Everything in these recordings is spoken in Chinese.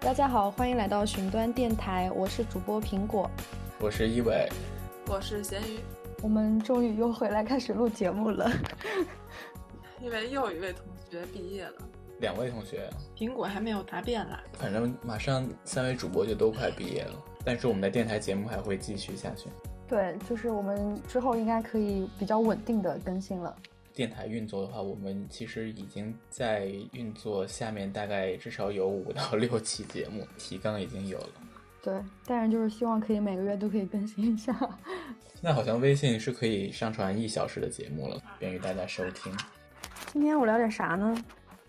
大家好，欢迎来到寻端电台，我是主播苹果，我是一伟，我是咸鱼，我们终于又回来开始录节目了，因为又一位同学毕业了，两位同学，苹果还没有答辩啦，反正马上三位主播就都快毕业了，但是我们的电台节目还会继续下去，对，就是我们之后应该可以比较稳定的更新了。电台运作的话，我们其实已经在运作，下面大概至少有五到六期节目，提纲已经有了。对，但是就是希望可以每个月都可以更新一下。现在好像微信是可以上传一小时的节目了，便于大家收听。今天我聊点啥呢？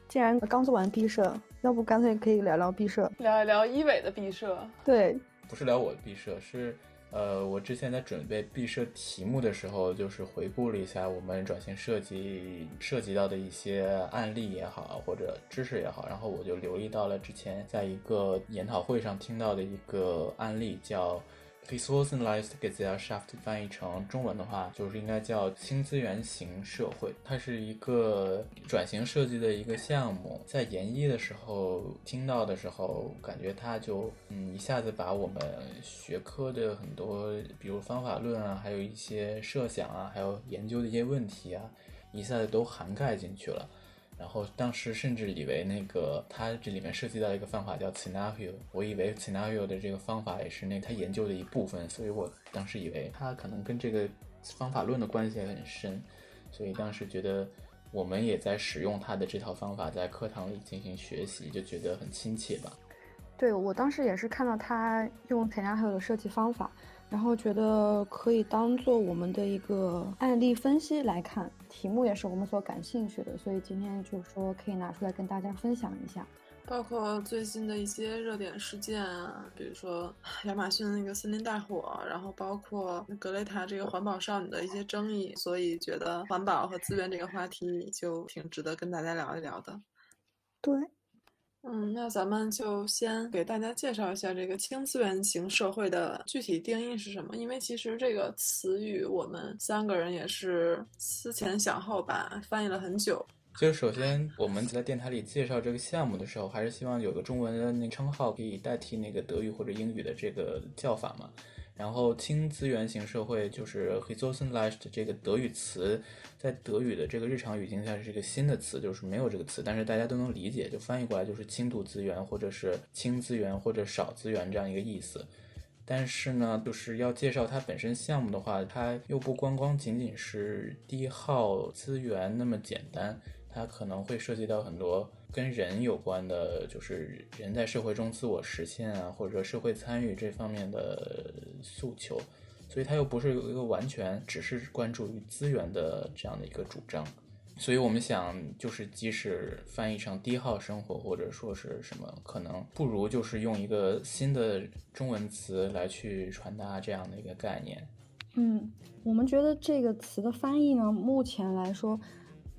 既然刚做完毕设，要不干脆可以聊聊毕设，聊一聊一伟的毕设。对，不是聊我的毕设，是。呃，我之前在准备毕设题目的时候，就是回顾了一下我们转型设计涉及到的一些案例也好，或者知识也好，然后我就留意到了之前在一个研讨会上听到的一个案例，叫。Resourceized Gesellschaft 翻译成中文的话，就是应该叫轻资源型社会。它是一个转型设计的一个项目。在研一的时候听到的时候，感觉它就嗯一下子把我们学科的很多，比如方法论啊，还有一些设想啊，还有研究的一些问题啊，一下子都涵盖进去了。然后当时甚至以为那个他这里面涉及到一个方法叫 scenario，我以为 scenario 的这个方法也是那他研究的一部分，所以我当时以为他可能跟这个方法论的关系也很深，所以当时觉得我们也在使用他的这套方法在课堂里进行学习，就觉得很亲切吧。对我当时也是看到他用 scenario 的设计方法。然后觉得可以当做我们的一个案例分析来看，题目也是我们所感兴趣的，所以今天就说可以拿出来跟大家分享一下，包括最近的一些热点事件啊，比如说 亚马逊那个森林大火，然后包括格雷塔这个环保少女的一些争议，所以觉得环保和资源这个话题就挺值得跟大家聊一聊的。对。嗯，那咱们就先给大家介绍一下这个轻资源型社会的具体定义是什么。因为其实这个词语我们三个人也是思前想后吧，翻译了很久。就首先我们在电台里介绍这个项目的时候，还是希望有个中文的那称号可以代替那个德语或者英语的这个叫法嘛。然后轻资源型社会就是 Ressourcenized 这个德语词，在德语的这个日常语境下是一个新的词，就是没有这个词，但是大家都能理解，就翻译过来就是轻度资源或者是轻资源或者少资源这样一个意思。但是呢，就是要介绍它本身项目的话，它又不光光仅仅是低耗资源那么简单。它可能会涉及到很多跟人有关的，就是人在社会中自我实现啊，或者社会参与这方面的诉求，所以它又不是有一个完全只是关注于资源的这样的一个主张，所以我们想，就是即使翻译成低耗生活或者说是什么，可能不如就是用一个新的中文词来去传达这样的一个概念。嗯，我们觉得这个词的翻译呢，目前来说。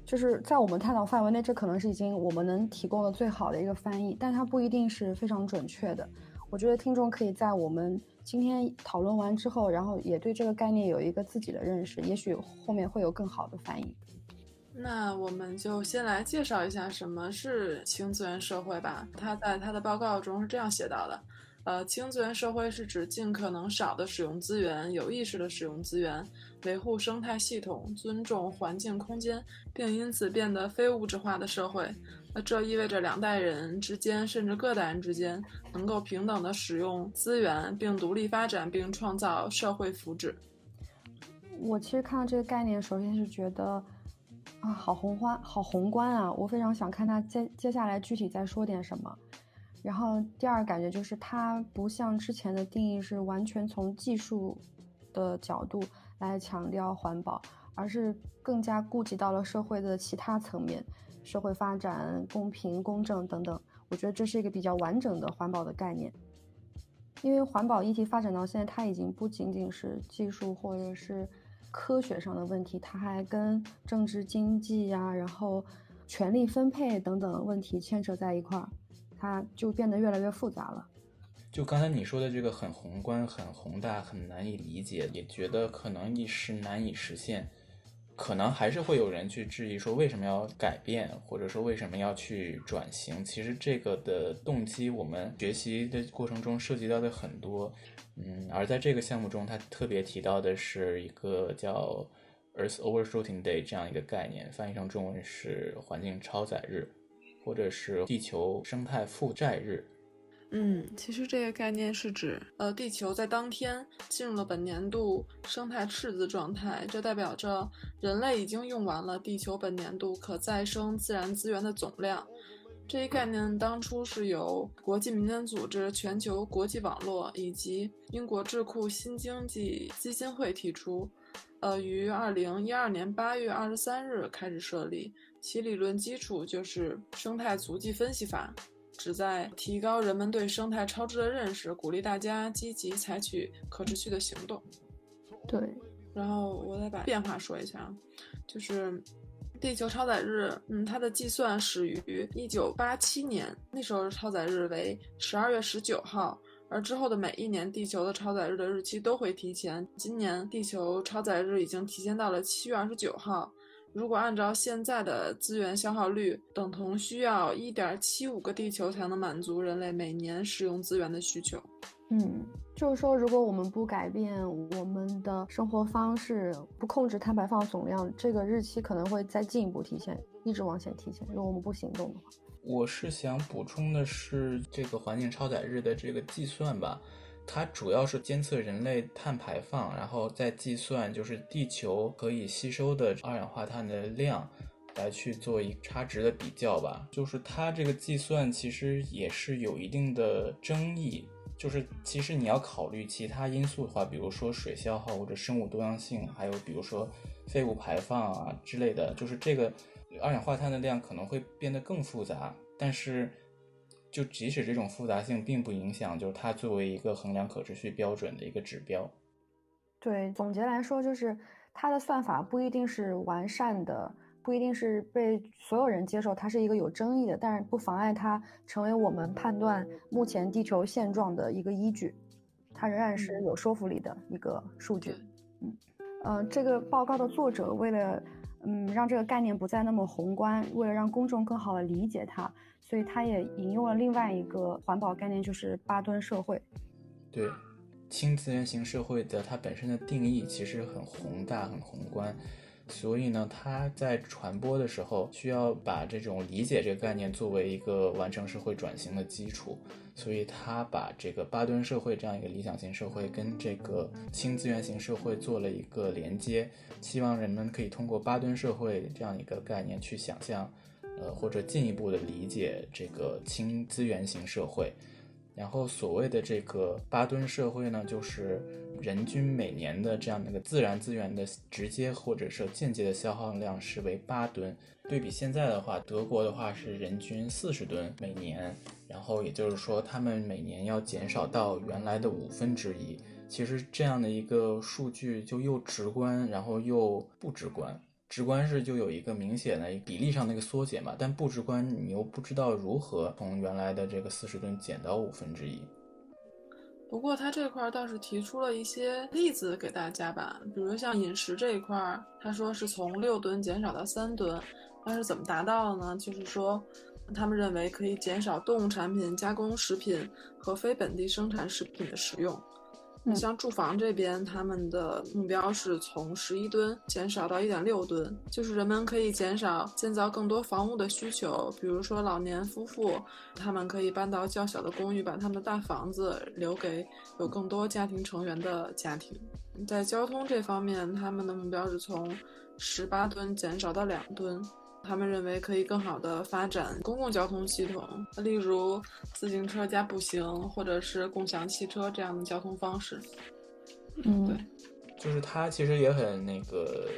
就是在我们探讨范围内，这可能是已经我们能提供的最好的一个翻译，但它不一定是非常准确的。我觉得听众可以在我们今天讨论完之后，然后也对这个概念有一个自己的认识，也许后面会有更好的翻译。那我们就先来介绍一下什么是轻资源社会吧。他在他的报告中是这样写到的。呃，轻资源社会是指尽可能少的使用资源，有意识的使用资源，维护生态系统，尊重环境空间，并因此变得非物质化的社会。那这意味着两代人之间，甚至各代人之间，能够平等的使用资源，并独立发展，并创造社会福祉。我其实看到这个概念，首先是觉得啊，好宏观，好宏观啊！我非常想看他接接下来具体再说点什么。然后第二感觉就是它不像之前的定义是完全从技术的角度来强调环保，而是更加顾及到了社会的其他层面，社会发展、公平公正等等。我觉得这是一个比较完整的环保的概念。因为环保议题发展到现在，它已经不仅仅是技术或者是科学上的问题，它还跟政治经济呀，然后权力分配等等问题牵扯在一块儿。它就变得越来越复杂了。就刚才你说的这个很宏观、很宏大、很难以理解，也觉得可能一时难以实现。可能还是会有人去质疑说为什么要改变，或者说为什么要去转型。其实这个的动机，我们学习的过程中涉及到的很多。嗯，而在这个项目中，他特别提到的是一个叫 Earth Overshooting Day 这样一个概念，翻译成中文是环境超载日，或者是地球生态负债日。嗯，其实这个概念是指，呃，地球在当天进入了本年度生态赤字状态，这代表着人类已经用完了地球本年度可再生自然资源的总量。这一概念当初是由国际民间组织全球国际网络以及英国智库新经济基金会提出，呃，于二零一二年八月二十三日开始设立，其理论基础就是生态足迹分析法。旨在提高人们对生态超支的认识，鼓励大家积极采取可持续的行动。对，然后我再把变化说一下啊，就是地球超载日，嗯，它的计算始于一九八七年，那时候超载日为十二月十九号，而之后的每一年地球的超载日的日期都会提前。今年地球超载日已经提前到了七月二十九号。如果按照现在的资源消耗率，等同需要一点七五个地球才能满足人类每年使用资源的需求。嗯，就是说，如果我们不改变我们的生活方式，不控制碳排放总量，这个日期可能会再进一步提前，一直往前提前。如果我们不行动的话，我是想补充的是这个环境超载日的这个计算吧。它主要是监测人类碳排放，然后再计算就是地球可以吸收的二氧化碳的量，来去做一差值的比较吧。就是它这个计算其实也是有一定的争议，就是其实你要考虑其他因素的话，比如说水消耗或者生物多样性，还有比如说废物排放啊之类的，就是这个二氧化碳的量可能会变得更复杂，但是。就即使这种复杂性并不影响，就是它作为一个衡量可持续标准的一个指标。对，总结来说，就是它的算法不一定是完善的，不一定是被所有人接受，它是一个有争议的，但是不妨碍它成为我们判断目前地球现状的一个依据，它仍然是有说服力的一个数据。嗯，呃，这个报告的作者为了嗯让这个概念不再那么宏观，为了让公众更好的理解它。所以他也引用了另外一个环保概念，就是八吨社会。对，轻资源型社会的它本身的定义其实很宏大、很宏观，所以呢，它在传播的时候需要把这种理解这个概念作为一个完成社会转型的基础。所以他把这个巴顿社会这样一个理想型社会跟这个轻资源型社会做了一个连接，希望人们可以通过巴顿社会这样一个概念去想象。呃，或者进一步的理解这个轻资源型社会，然后所谓的这个巴顿社会呢，就是人均每年的这样的一个自然资源的直接或者是间接的消耗量是为八吨。对比现在的话，德国的话是人均四十吨每年，然后也就是说他们每年要减少到原来的五分之一。其实这样的一个数据就又直观，然后又不直观。直观是就有一个明显的比例上的一个缩减嘛，但不直观你又不知道如何从原来的这个四十吨减到五分之一。不过他这块倒是提出了一些例子给大家吧，比如像饮食这一块，他说是从六吨减少到三吨，那是怎么达到的呢？就是说，他们认为可以减少动物产品、加工食品和非本地生产食品的使用。你像住房这边，他们的目标是从十一吨减少到一点六吨，就是人们可以减少建造更多房屋的需求。比如说老年夫妇，他们可以搬到较小的公寓，把他们的大房子留给有更多家庭成员的家庭。在交通这方面，他们的目标是从十八吨减少到两吨。他们认为可以更好的发展公共交通系统，例如自行车加步行，或者是共享汽车这样的交通方式。嗯，对，就是他其实也很那个，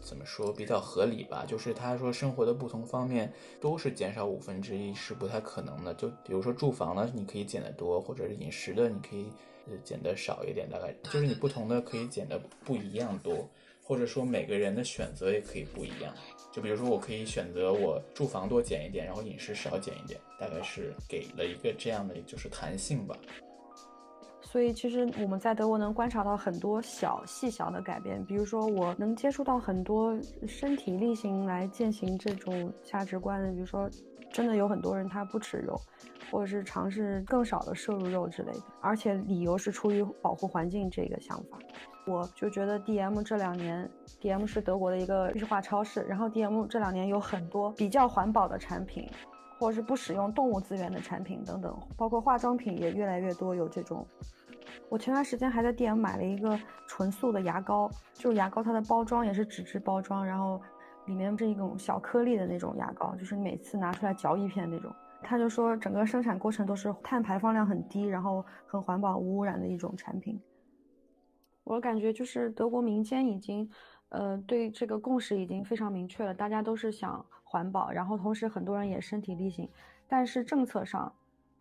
怎么说比较合理吧？就是他说生活的不同方面都是减少五分之一是不太可能的。就比如说住房呢，你可以减得多，或者是饮食的你可以减得少一点，大概就是你不同的可以减的不一样多，或者说每个人的选择也可以不一样。就比如说，我可以选择我住房多减一点，然后饮食少减一点，大概是给了一个这样的就是弹性吧。所以其实我们在德国能观察到很多小细小的改变，比如说我能接触到很多身体力行来践行这种价值观的，比如说真的有很多人他不吃肉，或者是尝试更少的摄入肉之类的，而且理由是出于保护环境这个想法。我就觉得 DM 这两年，DM 是德国的一个日化超市，然后 DM 这两年有很多比较环保的产品。或者是不使用动物资源的产品等等，包括化妆品也越来越多有这种。我前段时间还在 DM 买了一个纯素的牙膏，就是牙膏它的包装也是纸质包装，然后里面这种小颗粒的那种牙膏，就是每次拿出来嚼一片那种。他就说整个生产过程都是碳排放量很低，然后很环保无污染的一种产品。我感觉就是德国民间已经，呃，对这个共识已经非常明确了，大家都是想。环保，然后同时很多人也身体力行，但是政策上，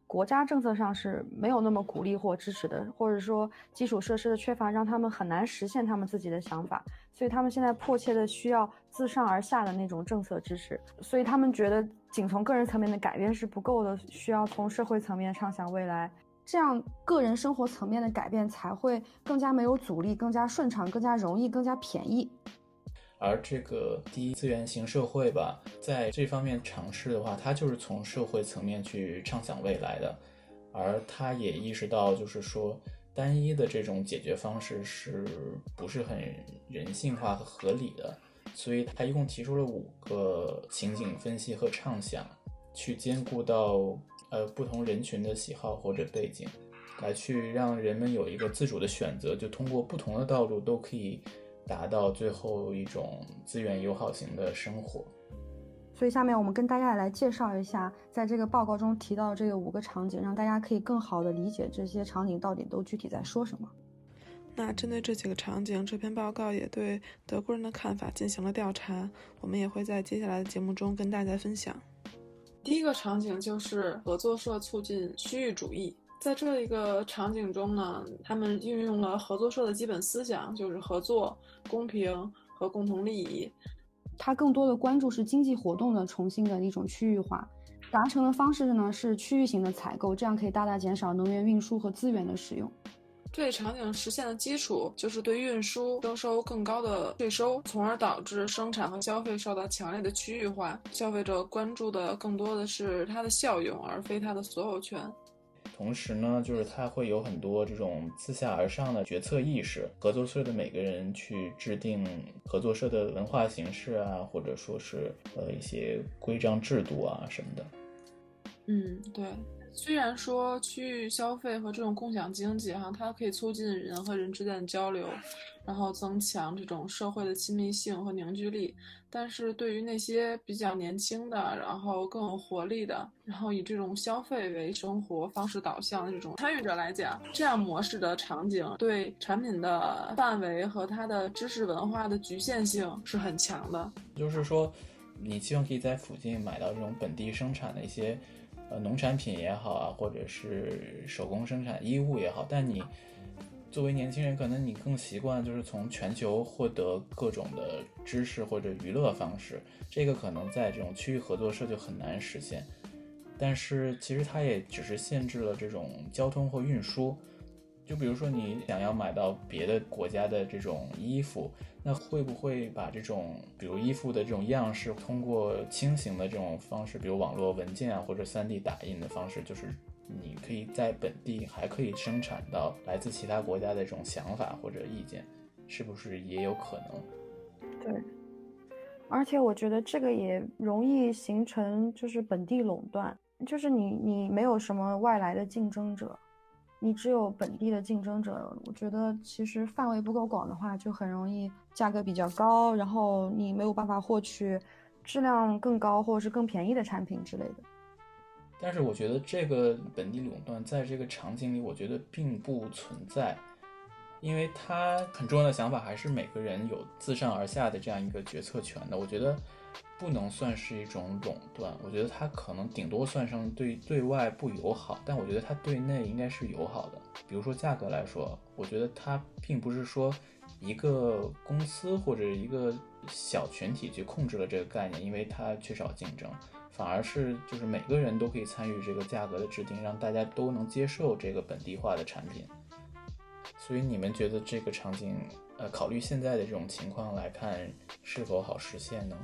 国家政策上是没有那么鼓励或支持的，或者说基础设施的缺乏让他们很难实现他们自己的想法，所以他们现在迫切的需要自上而下的那种政策支持，所以他们觉得仅从个人层面的改变是不够的，需要从社会层面畅想未来，这样个人生活层面的改变才会更加没有阻力，更加顺畅，更加容易，更加便宜。而这个第一资源型社会吧，在这方面尝试的话，它就是从社会层面去畅想未来的，而他也意识到，就是说单一的这种解决方式是不是很人性化和合理的，所以他一共提出了五个情景分析和畅想，去兼顾到呃不同人群的喜好或者背景，来去让人们有一个自主的选择，就通过不同的道路都可以。达到最后一种资源友好型的生活。所以，下面我们跟大家来介绍一下，在这个报告中提到这个五个场景，让大家可以更好的理解这些场景到底都具体在说什么。那针对这几个场景，这篇报告也对德国人的看法进行了调查，我们也会在接下来的节目中跟大家分享。第一个场景就是合作社促进区域主义。在这一个场景中呢，他们运用了合作社的基本思想，就是合作、公平和共同利益。它更多的关注是经济活动的重新的一种区域化，达成的方式呢是区域型的采购，这样可以大大减少能源运输和资源的使用。这一场景实现的基础就是对运输征收更高的税收，从而导致生产和消费受到强烈的区域化。消费者关注的更多的是它的效用，而非它的所有权。同时呢，就是它会有很多这种自下而上的决策意识，合作社的每个人去制定合作社的文化形式啊，或者说是呃一些规章制度啊什么的。嗯，对。虽然说区域消费和这种共享经济哈，它可以促进人和人之间的交流，然后增强这种社会的亲密性和凝聚力。但是对于那些比较年轻的，然后更有活力的，然后以这种消费为生活方式导向的这种参与者来讲，这样模式的场景对产品的范围和它的知识文化的局限性是很强的。就是说，你希望可以在附近买到这种本地生产的一些。呃，农产品也好啊，或者是手工生产衣物也好，但你作为年轻人，可能你更习惯就是从全球获得各种的知识或者娱乐方式，这个可能在这种区域合作社就很难实现。但是其实它也只是限制了这种交通或运输。就比如说你想要买到别的国家的这种衣服，那会不会把这种比如衣服的这种样式通过轻型的这种方式，比如网络文件啊或者 3D 打印的方式，就是你可以在本地还可以生产到来自其他国家的这种想法或者意见，是不是也有可能？对，而且我觉得这个也容易形成就是本地垄断，就是你你没有什么外来的竞争者。你只有本地的竞争者，我觉得其实范围不够广的话，就很容易价格比较高，然后你没有办法获取质量更高或者是更便宜的产品之类的。但是我觉得这个本地垄断在这个场景里，我觉得并不存在，因为它很重要的想法还是每个人有自上而下的这样一个决策权的。我觉得。不能算是一种垄断，我觉得它可能顶多算上对对外不友好，但我觉得它对内应该是友好的。比如说价格来说，我觉得它并不是说一个公司或者一个小群体去控制了这个概念，因为它缺少竞争，反而是就是每个人都可以参与这个价格的制定，让大家都能接受这个本地化的产品。所以你们觉得这个场景，呃，考虑现在的这种情况来看，是否好实现呢？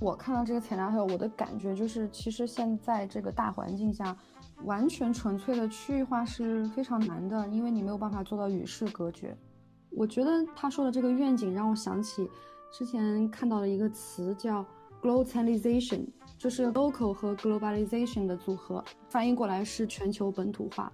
我看到这个材料后，我的感觉就是，其实现在这个大环境下，完全纯粹的区域化是非常难的，因为你没有办法做到与世隔绝。我觉得他说的这个愿景让我想起之前看到的一个词叫 globalization，就是 local 和 globalization 的组合，翻译过来是全球本土化。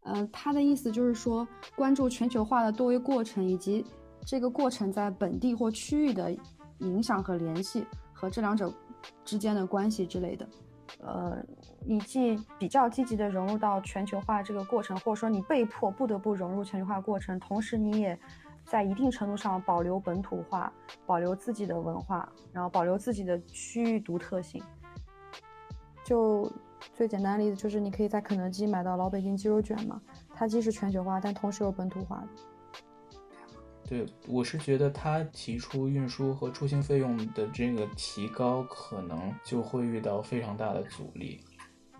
呃，他的意思就是说，关注全球化的多维过程，以及这个过程在本地或区域的影响和联系。和这两者之间的关系之类的，呃，你既比较积极的融入到全球化这个过程，或者说你被迫不得不融入全球化过程，同时你也在一定程度上保留本土化，保留自己的文化，然后保留自己的区域独特性。就最简单的例子就是，你可以在肯德基买到老北京鸡肉卷嘛，它既是全球化，但同时又本土化。对，我是觉得他提出运输和出行费用的这个提高，可能就会遇到非常大的阻力，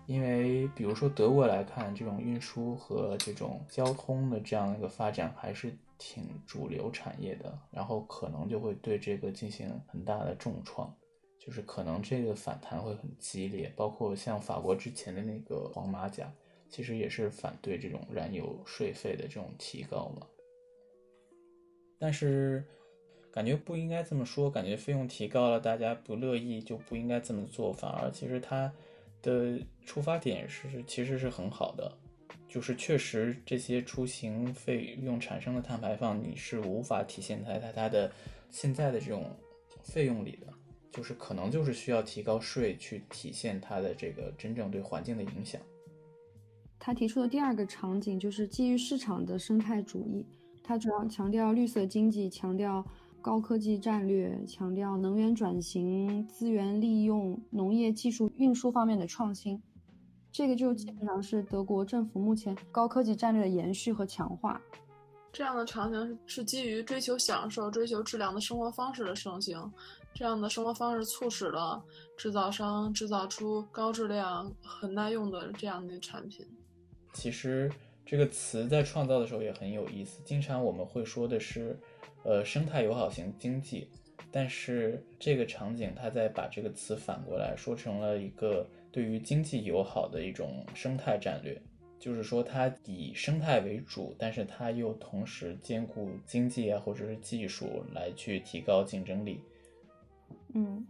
因为比如说德国来看，这种运输和这种交通的这样一个发展还是挺主流产业的，然后可能就会对这个进行很大的重创，就是可能这个反弹会很激烈，包括像法国之前的那个黄马甲，其实也是反对这种燃油税费的这种提高嘛。但是，感觉不应该这么说。感觉费用提高了，大家不乐意，就不应该这么做。反而，其实它的出发点是其实是很好的，就是确实这些出行费用产生的碳排放，你是无法体现在它它的现在的这种费用里的，就是可能就是需要提高税去体现它的这个真正对环境的影响。他提出的第二个场景就是基于市场的生态主义。它主要强调绿色经济，强调高科技战略，强调能源转型、资源利用、农业技术、运输方面的创新。这个就基本上是德国政府目前高科技战略的延续和强化。这样的场景是基于追求享受、追求质量的生活方式的盛行。这样的生活方式促使了制造商制造出高质量、很耐用的这样的产品。其实。这个词在创造的时候也很有意思。经常我们会说的是，呃，生态友好型经济，但是这个场景它在把这个词反过来说成了一个对于经济友好的一种生态战略，就是说它以生态为主，但是它又同时兼顾经济啊或者是技术来去提高竞争力。嗯，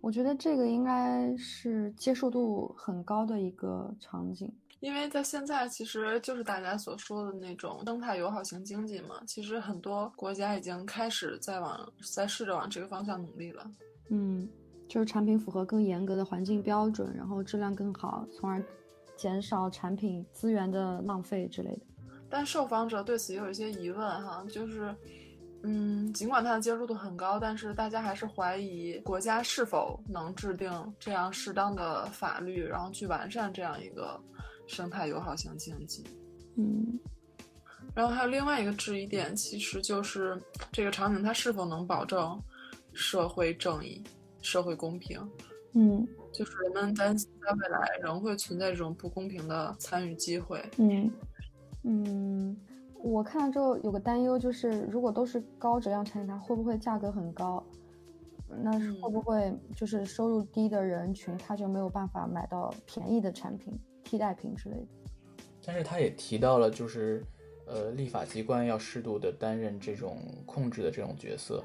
我觉得这个应该是接受度很高的一个场景。因为在现在，其实就是大家所说的那种生态友好型经济嘛。其实很多国家已经开始在往在试着往这个方向努力了。嗯，就是产品符合更严格的环境标准，然后质量更好，从而减少产品资源的浪费之类的。但受访者对此也有一些疑问哈，就是，嗯，尽管它的接受度很高，但是大家还是怀疑国家是否能制定这样适当的法律，然后去完善这样一个。生态友好型经济，嗯，然后还有另外一个质疑点，其实就是这个场景它是否能保证社会正义、社会公平？嗯，就是人们担心在未来仍会存在这种不公平的参与机会。嗯嗯，我看了之后有个担忧，就是如果都是高质量产品，它会不会价格很高？那是会不会就是收入低的人群，他就没有办法买到便宜的产品？替代品之类的，但是他也提到了，就是，呃，立法机关要适度的担任这种控制的这种角色。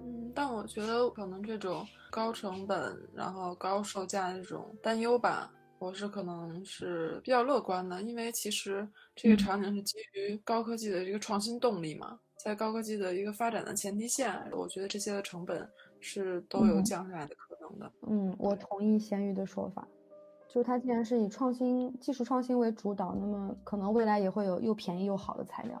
嗯，但我觉得可能这种高成本然后高售价这种担忧吧，我是可能是比较乐观的，因为其实这个场景是基于高科技的这个创新动力嘛，在高科技的一个发展的前提下，我觉得这些的成本是都有降下来的可能的。嗯，我同意咸鱼的说法。就是它既然是以创新技术创新为主导，那么可能未来也会有又便宜又好的材料。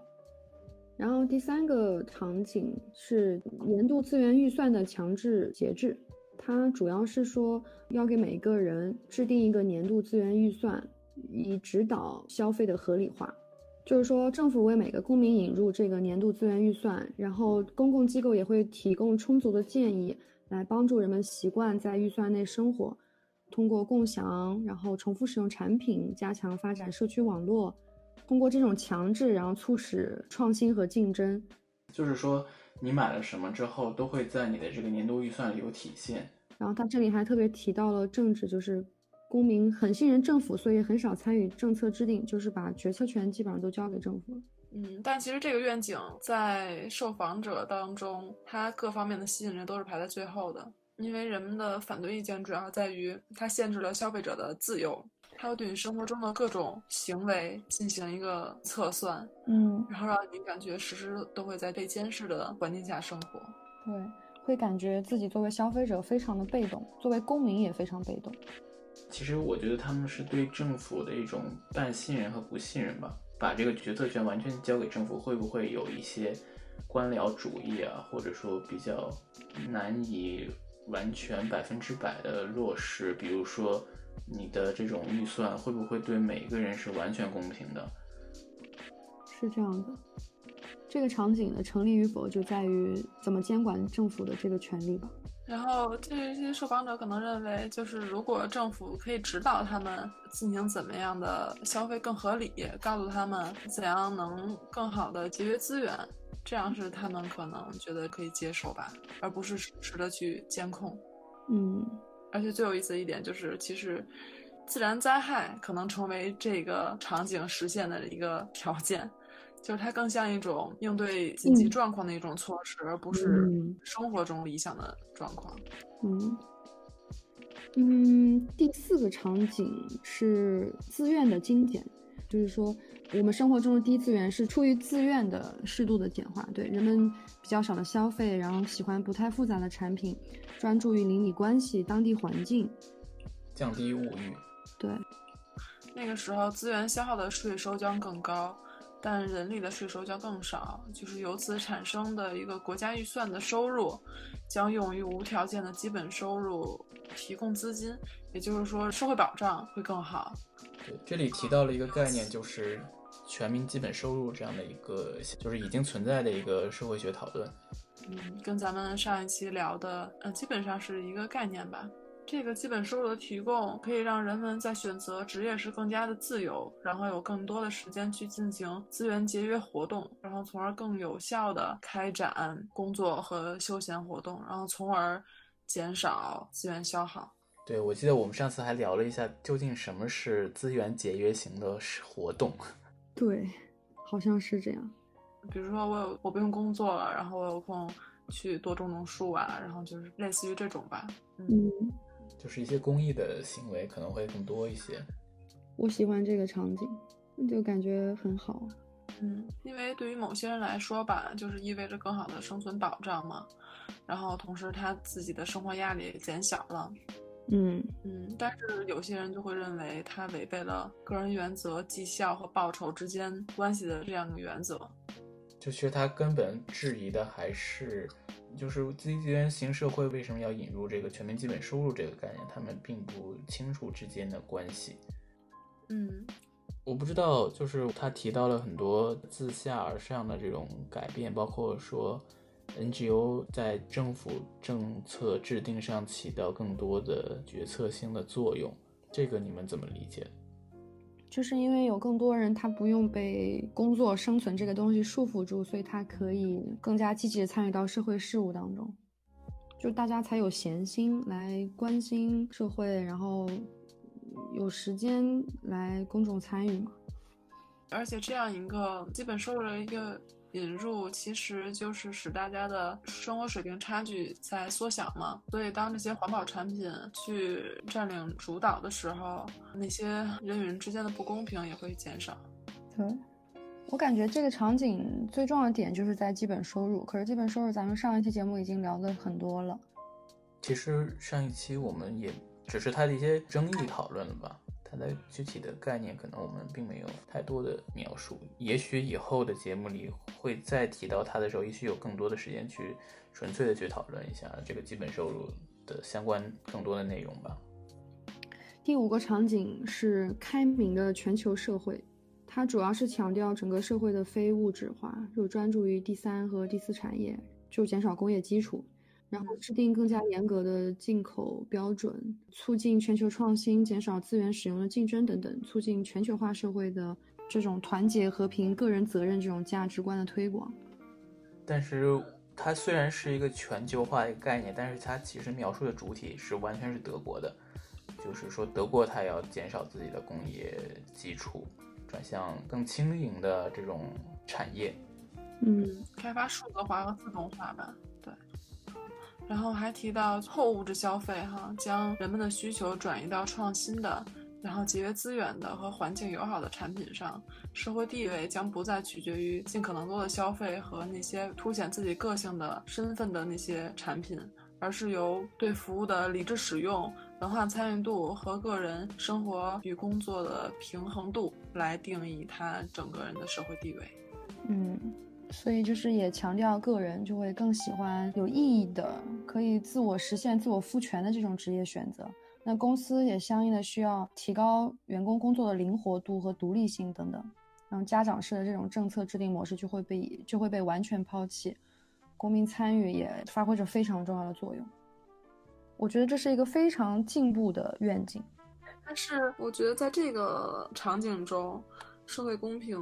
然后第三个场景是年度资源预算的强制节制，它主要是说要给每个人制定一个年度资源预算，以指导消费的合理化。就是说，政府为每个公民引入这个年度资源预算，然后公共机构也会提供充足的建议，来帮助人们习惯在预算内生活。通过共享，然后重复使用产品，加强发展社区网络，通过这种强制，然后促使创新和竞争。就是说，你买了什么之后，都会在你的这个年度预算里有体现。然后他这里还特别提到了政治，就是公民很信任政府，所以很少参与政策制定，就是把决策权基本上都交给政府了。嗯，但其实这个愿景在受访者当中，它各方面的吸引力都是排在最后的，因为人们的反对意见主要在于它限制了消费者的自由。它会对你生活中的各种行为进行一个测算，嗯，然后让你感觉时时都会在被监视的环境下生活。对，会感觉自己作为消费者非常的被动，作为公民也非常被动。其实我觉得他们是对政府的一种半信任和不信任吧，把这个决策权完全交给政府，会不会有一些官僚主义啊，或者说比较难以完全百分之百的落实？比如说。你的这种预算会不会对每一个人是完全公平的？是这样的，这个场景的成立与否就在于怎么监管政府的这个权利吧。然后这些受访者可能认为，就是如果政府可以指导他们进行怎么样的消费更合理，告诉他们怎样能更好的节约资源，这样是他们可能觉得可以接受吧，而不是实时的去监控。嗯。而且最有意思的一点就是，其实自然灾害可能成为这个场景实现的一个条件，就是它更像一种应对紧急状况的一种措施，而不是生活中理想的状况。嗯嗯，第四个场景是自愿的精简，就是说我们生活中的低资源是出于自愿的适度的简化，对人们比较少的消费，然后喜欢不太复杂的产品。专注于邻里关系、当地环境，降低物欲。对，那个时候资源消耗的税收将更高，但人力的税收将更少。就是由此产生的一个国家预算的收入，将用于无条件的基本收入提供资金，也就是说社会保障会更好。对，这里提到了一个概念，就是全民基本收入这样的一个，就是已经存在的一个社会学讨论。嗯，跟咱们上一期聊的，呃，基本上是一个概念吧。这个基本收入的提供，可以让人们在选择职业时更加的自由，然后有更多的时间去进行资源节约活动，然后从而更有效的开展工作和休闲活动，然后从而减少资源消耗。对，我记得我们上次还聊了一下，究竟什么是资源节约型的活动？对，好像是这样。比如说我有我不用工作了，然后我有空去多种种树啊，然后就是类似于这种吧。嗯，就是一些公益的行为可能会更多一些。我喜欢这个场景，就感觉很好。嗯，因为对于某些人来说吧，就是意味着更好的生存保障嘛，然后同时他自己的生活压力也减小了。嗯嗯，但是有些人就会认为他违背了个人原则、绩效和报酬之间关系的这样一个原则。就其实他根本质疑的还是，就是资源型社会为什么要引入这个全民基本收入这个概念？他们并不清楚之间的关系。嗯，我不知道，就是他提到了很多自下而上的这种改变，包括说 NGO 在政府政策制定上起到更多的决策性的作用，这个你们怎么理解？就是因为有更多人，他不用被工作生存这个东西束缚住，所以他可以更加积极的参与到社会事务当中，就大家才有闲心来关心社会，然后有时间来公众参与嘛。而且这样一个基本收入的一个。引入其实就是使大家的生活水平差距在缩小嘛，所以当这些环保产品去占领主导的时候，那些人与人之间的不公平也会减少。对，我感觉这个场景最重要的点就是在基本收入，可是基本收入咱们上一期节目已经聊的很多了。其实上一期我们也只是它的一些争议讨论了吧。它的具体的概念可能我们并没有太多的描述，也许以后的节目里会再提到它的时候，也许有更多的时间去纯粹的去讨论一下这个基本收入的相关更多的内容吧。第五个场景是开明的全球社会，它主要是强调整个社会的非物质化，就专注于第三和第四产业，就减少工业基础。然后制定更加严格的进口标准，促进全球创新，减少资源使用的竞争等等，促进全球化社会的这种团结、和平、个人责任这种价值观的推广。但是它虽然是一个全球化的一个概念，但是它其实描述的主体是完全是德国的，就是说德国它要减少自己的工业基础，转向更轻盈的这种产业。嗯，开发数字化和自动化吧。然后还提到后物质消费，哈，将人们的需求转移到创新的。然后节约资源的和环境友好的产品上，社会地位将不再取决于尽可能多的消费和那些凸显自己个性的身份的那些产品，而是由对服务的理智使用、文化参与度和个人生活与工作的平衡度来定义他整个人的社会地位。嗯，所以就是也强调个人就会更喜欢有意义的、可以自我实现、自我赋权的这种职业选择。那公司也相应的需要提高员工工作的灵活度和独立性等等，然后家长式的这种政策制定模式就会被就会被完全抛弃，公民参与也发挥着非常重要的作用。我觉得这是一个非常进步的愿景，但是我觉得在这个场景中，社会公平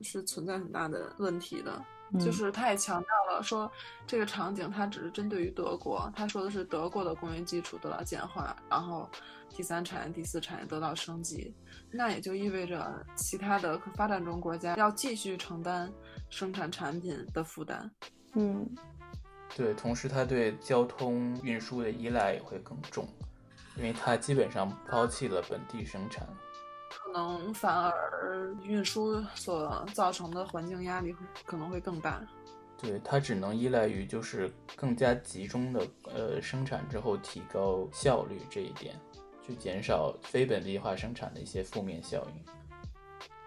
是存在很大的问题的。就是他也强调了说，这个场景它只是针对于德国，他说的是德国的工业基础得到简化，然后第三产业、第四产业得到升级，那也就意味着其他的发展中国家要继续承担生产产品的负担。嗯，对，同时他对交通运输的依赖也会更重，因为他基本上抛弃了本地生产。可能反而运输所造成的环境压力可能会更大。对，它只能依赖于就是更加集中的呃生产之后提高效率这一点，去减少非本地化生产的一些负面效应。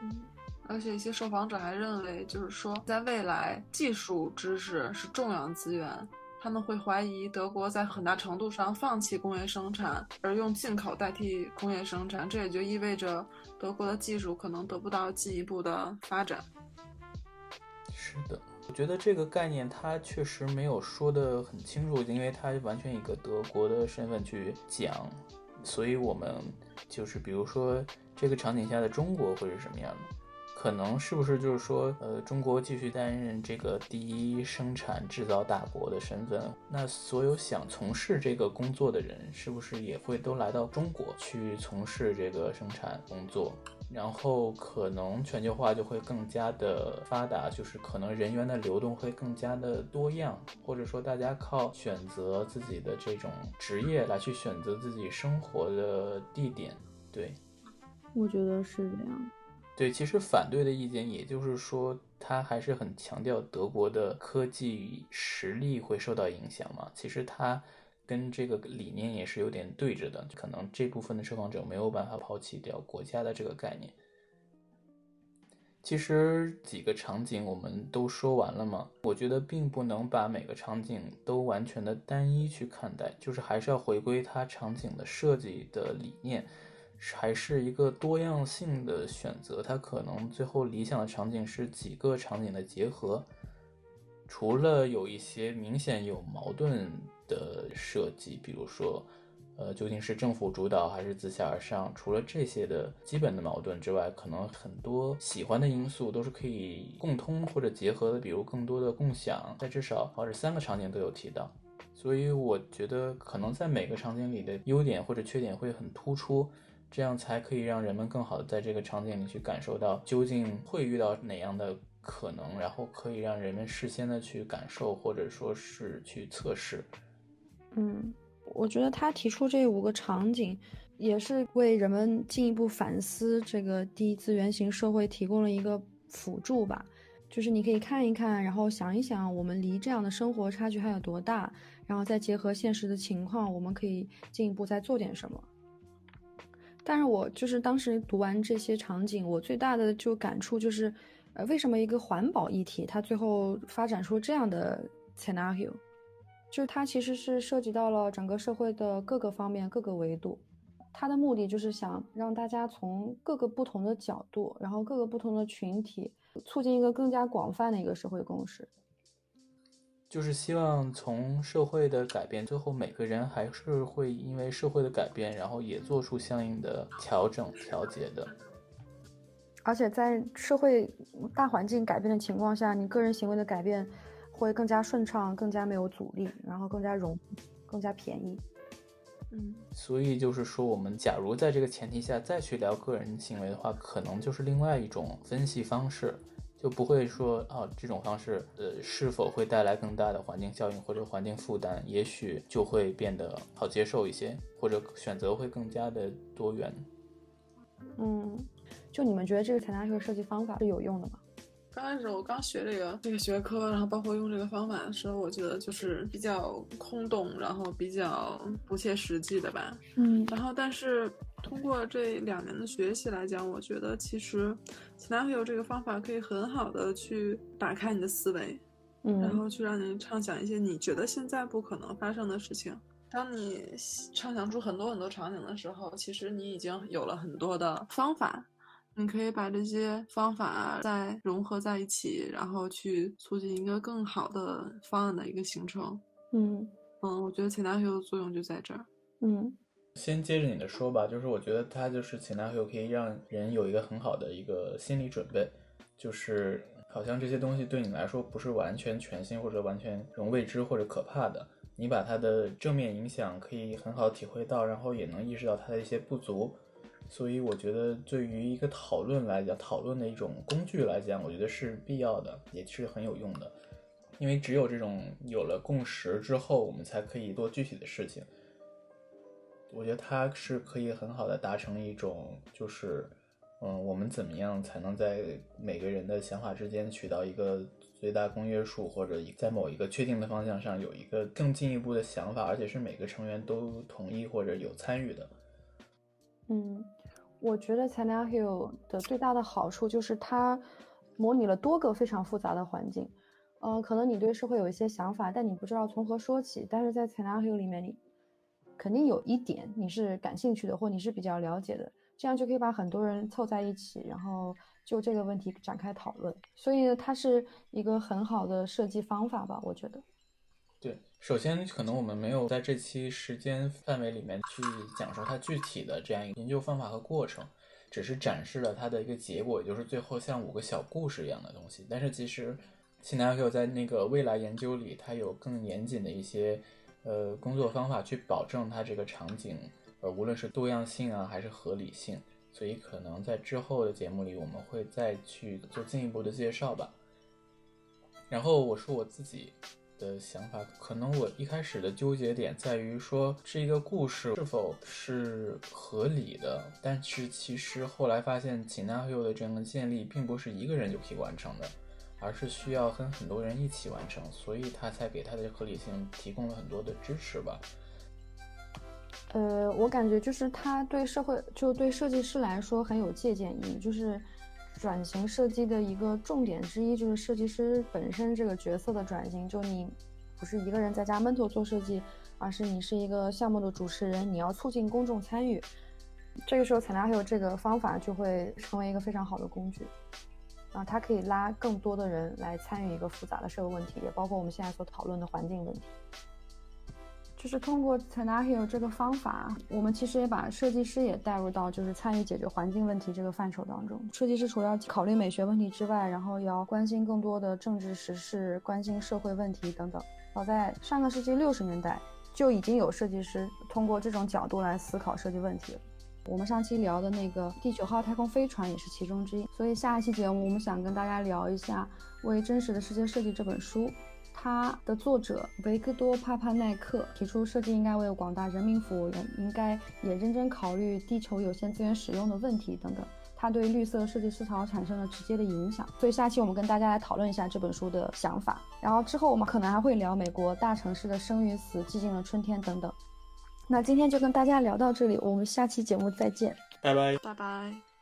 嗯，而且一些受访者还认为，就是说在未来，技术知识是重要资源。他们会怀疑德国在很大程度上放弃工业生产，而用进口代替工业生产，这也就意味着德国的技术可能得不到进一步的发展。是的，我觉得这个概念它确实没有说得很清楚，因为它完全以一个德国的身份去讲，所以我们就是比如说这个场景下的中国会是什么样的？可能是不是就是说，呃，中国继续担任这个第一生产制造大国的身份，那所有想从事这个工作的人，是不是也会都来到中国去从事这个生产工作？然后可能全球化就会更加的发达，就是可能人员的流动会更加的多样，或者说大家靠选择自己的这种职业来去选择自己生活的地点。对，我觉得是这样。对，其实反对的意见，也就是说，他还是很强调德国的科技实力会受到影响嘛。其实他跟这个理念也是有点对着的，可能这部分的受访者没有办法抛弃掉国家的这个概念。其实几个场景我们都说完了嘛，我觉得并不能把每个场景都完全的单一去看待，就是还是要回归它场景的设计的理念。还是一个多样性的选择，它可能最后理想的场景是几个场景的结合。除了有一些明显有矛盾的设计，比如说，呃，究竟是政府主导还是自下而上？除了这些的基本的矛盾之外，可能很多喜欢的因素都是可以共通或者结合的，比如更多的共享。在至少或者三个场景都有提到，所以我觉得可能在每个场景里的优点或者缺点会很突出。这样才可以让人们更好的在这个场景里去感受到究竟会遇到哪样的可能，然后可以让人们事先的去感受或者说是去测试。嗯，我觉得他提出这五个场景，也是为人们进一步反思这个第一资源型社会提供了一个辅助吧。就是你可以看一看，然后想一想，我们离这样的生活差距还有多大，然后再结合现实的情况，我们可以进一步再做点什么。但是我就是当时读完这些场景，我最大的就感触就是，呃，为什么一个环保议题它最后发展出这样的 scenario，就是它其实是涉及到了整个社会的各个方面、各个维度，它的目的就是想让大家从各个不同的角度，然后各个不同的群体，促进一个更加广泛的一个社会共识。就是希望从社会的改变，最后每个人还是会因为社会的改变，然后也做出相应的调整、调节的。而且在社会大环境改变的情况下，你个人行为的改变会更加顺畅，更加没有阻力，然后更加容，更加便宜。嗯，所以就是说，我们假如在这个前提下再去聊个人行为的话，可能就是另外一种分析方式，就不会说啊这种方式，呃，是否会带来更大的环境效应或者环境负担，也许就会变得好接受一些，或者选择会更加的多元。嗯，就你们觉得这个采纳这个设计方法是有用的吗？刚开始我刚学这个这个学科，然后包括用这个方法的时候，我觉得就是比较空洞，然后比较不切实际的吧。嗯然后但是通过这两年的学习来讲，我觉得其实 Scenario 这个方法可以很好的去打开你的思维，嗯然嗯后去让你畅想一些你觉得现在不可能发生的事情。当你畅想出很多很多场景的时候，其实你已经有了很多的方法，你可以把这些方法再融合在一起，然后去促进一个更好的方案的一个形成。嗯嗯，我觉得 Scenario 的作用就在这儿。嗯先接着你的说吧，就是我觉得它就是前男友可以让人有一个很好的一个心理准备，就是好像这些东西对你来说不是完全全新或者完全这种未知或者可怕的，你把它的正面影响可以很好体会到，然后也能意识到它的一些不足，所以我觉得对于一个讨论来讲，讨论的一种工具来讲，我觉得是必要的，也是很有用的，因为只有这种有了共识之后，我们才可以做具体的事情。我觉得它是可以很好的达成一种，就是，嗯，我们怎么样才能在每个人的想法之间取到一个最大公约数，或者在某一个确定的方向上有一个更进一步的想法，而且是每个成员都同意或者有参与的。嗯，我觉得 Scenario 的最大的好处就是它模拟了多个非常复杂的环境。呃，可能你对社会有一些想法，但你不知道从何说起。但是在 Scenario 里面，你肯定有一点你是感兴趣的，或你是比较了解的，这样就可以把很多人凑在一起，然后就这个问题展开讨论。所以它是一个很好的设计方法吧，我觉得。对，首先可能我们没有在这期时间范围里面去讲述它具体的这样一个研究方法和过程，只是展示了它的一个结果，也就是最后像五个小故事一样的东西。但是其实 Scenario 在那个未来研究里，它有更严谨的一些呃工作方法去保证它这个场景呃无论是多样性啊还是合理性，所以可能在之后的节目里我们会再去做进一步的介绍吧。然后我说我自己的想法，可能我一开始的纠结点在于说这一个故事是否是合理的，但是其实后来发现 Scenario 的这样的建立并不是一个人就可以完成的，而是需要跟很多人一起完成，所以他才给他的合理性提供了很多的支持吧。呃，我感觉就是他对社会，就对设计师来说很有借鉴意义。就是转型设计的一个重点之一，就是设计师本身这个角色的转型。就你不是一个人在家闷头做设计，而是你是一个项目的主持人，你要促进公众参与。这个时候，采纳还有这个方法就会成为一个非常好的工具。啊，它可以拉更多的人来参与一个复杂的社会问题，也包括我们现在所讨论的环境问题。就是通过 Scenario 这个方法，我们其实也把设计师也带入到就是参与解决环境问题这个范畴当中。设计师除了要考虑美学问题之外，然后也要关心更多的政治时事、关心社会问题等等。早在上个世纪六十年代，就已经有设计师通过这种角度来思考设计问题了。我们上期聊的那个第九号太空飞船也是其中之一。所以下一期节目，我们想跟大家聊一下《为真实的世界设计》这本书。它的作者维克多·帕帕奈克提出，设计应该为广大人民服务，人应该也认真考虑地球有限资源使用的问题等等。它对绿色设计思潮产生了直接的影响。所以下期我们跟大家来讨论一下这本书的想法。然后之后我们可能还会聊美国大城市的生与死、寂静的春天等等。那今天就跟大家聊到这里，我们下期节目再见，拜拜。拜拜。